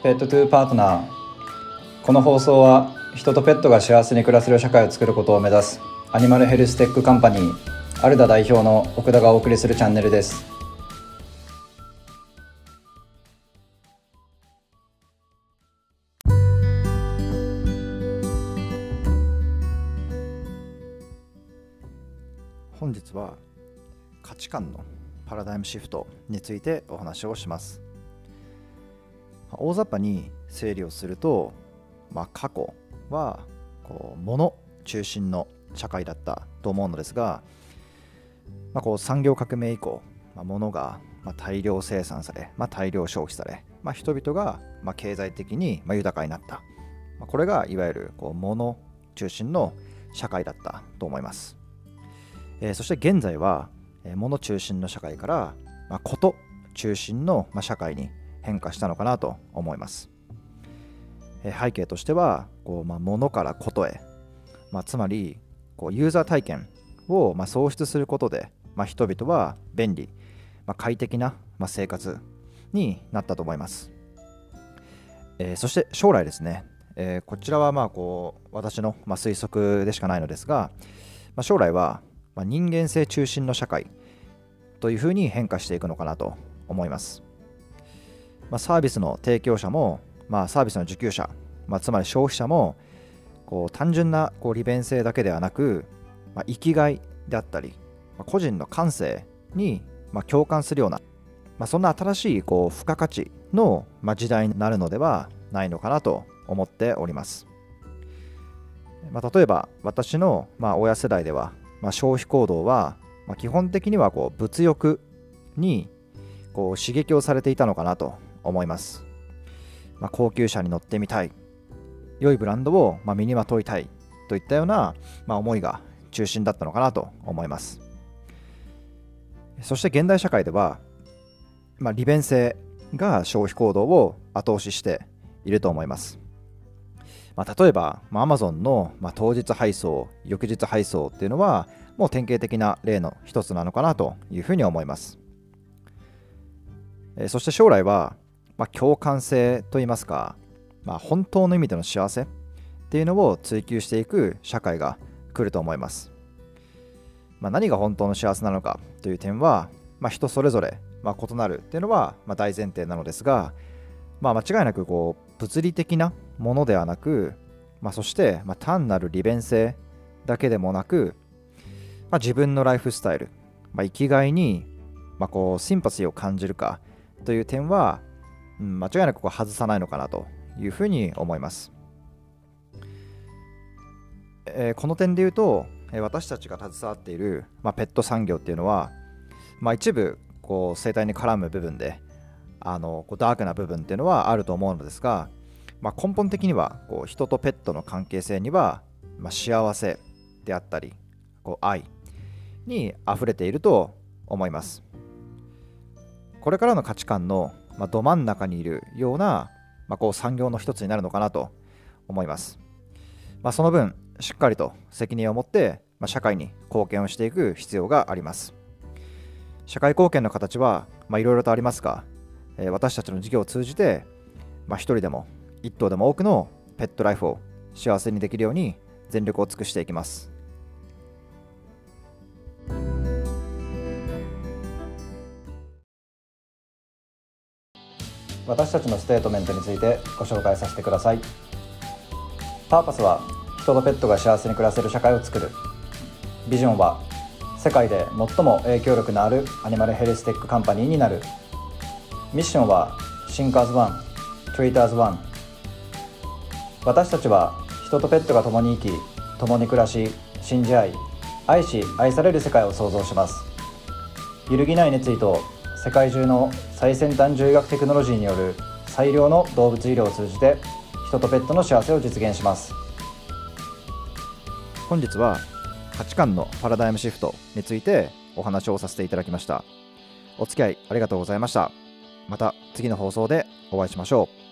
Pet to Partner。この放送は人とペットが幸せに暮らせる社会を作ることを目指す Animal Health Tech Company アルダ代表の奥田がお送りするチャンネルです。本日は価値観のパラダイムシフトについてお話をします。大雑把に整理をすると、まあ、過去はこう物中心の社会だったと思うのですが、まあ、こう産業革命以降、まあ、物が大量生産され、まあ、大量消費され、まあ人々がま経済的にま豊かになった、まこれがいわゆるこう物中心の社会だったと思います、えー、そして現在は物中心の社会から、まあ、こと中心の、ま社会に変化したのかなと思います。え背景としてはこう、まあ、物からことへ、まあ、つまりこうユーザー体験を、まあ、創出することで、まあ、人々は便利、まあ、快適な、まあ、生活になったと思います。えー、そして将来ですね、えー、こちらはまあこう私の、まあ、推測でしかないのですが、まあ、将来は、まあ、人間性中心の社会というふうに変化していくのかなと思います。まあ、サービスの提供者も、まあ、サービスの受給者、まあ、つまり消費者もこう単純なこう利便性だけではなく、まあ、生きがいであったり、まあ、個人の感性にまあ共感するような、まあ、そんな新しいこう付加価値のまあ時代になるのではないのかなと思っております。まあ、例えば私のまあ親世代では、まあ、消費行動はまあ基本的にはこう物欲にこう刺激をされていたのかなと思います。まあ、高級車に乗ってみたい、良いブランドをま身にまといたいといったような、まあ、思いが中心だったのかなと思います。そして現代社会では、まあ、利便性が消費行動を後押ししていると思います。まあ、例えば、まあ、Amazon の、まあ、当日配送、翌日配送っていうのは、もう典型的な例の一つなのかなというふうに思います。えそして将来は、まあ、共感性といいますか、まあ、本当の意味での幸せっていうのを追求していく社会が来ると思います。まあ、何が本当の幸せなのかという点は、まあ、人それぞれ、まあ、異なるっていうのは、まあ、大前提なのですが、まあ、間違いなくこう物理的なものではなく、まあ、そして、まあ、単なる利便性だけでもなく、まあ、自分のライフスタイル、まあ、生きがいに、まあ、こうシンパシーを感じるかという点は、うん、間違いなくここ外さないのかなというふうに思います。えー、この点で言うと、え私たちが携わっている、まあ、ペット産業っていうのは、まあ、一部こう生態に絡む部分であのこうダークな部分っていうのはあると思うのですが、まあ、根本的にはこう人とペットの関係性には、まあ、幸せであったりこう愛に溢れていると思います。これからの価値観の、まあ、ど真ん中にいるような、まあ、こう産業の一つになるのかなと思います。まあ、その分、しっかりと責任を持って、まあ、社会に貢献をしていく必要があります。社会貢献の形はいろいろとありますが、えー、私たちの事業を通じて、まあ、一人でも一頭でも多くのペットライフを幸せにできるように全力を尽くしていきます。私たちのステートメントについてご紹介させてください。パーパスは人とペットが幸せに暮らせる社会を作る。ビジョンは世界で最も影響力のある Animal Health Tech Company になる。ミッションは Think as one treat as one。私たちは人とペットが共に生き共に暮らし信じ合い愛し愛される世界を創造します。揺るぎない熱意と世界中の最先端獣医学テクノロジーによる最良の動物医療を通じて人とペットの幸せを実現します。本日は価値観のパラダイムシフトについてお話をさせていただきました。お付き合いありがとうございました。また次の放送でお会いしましょう。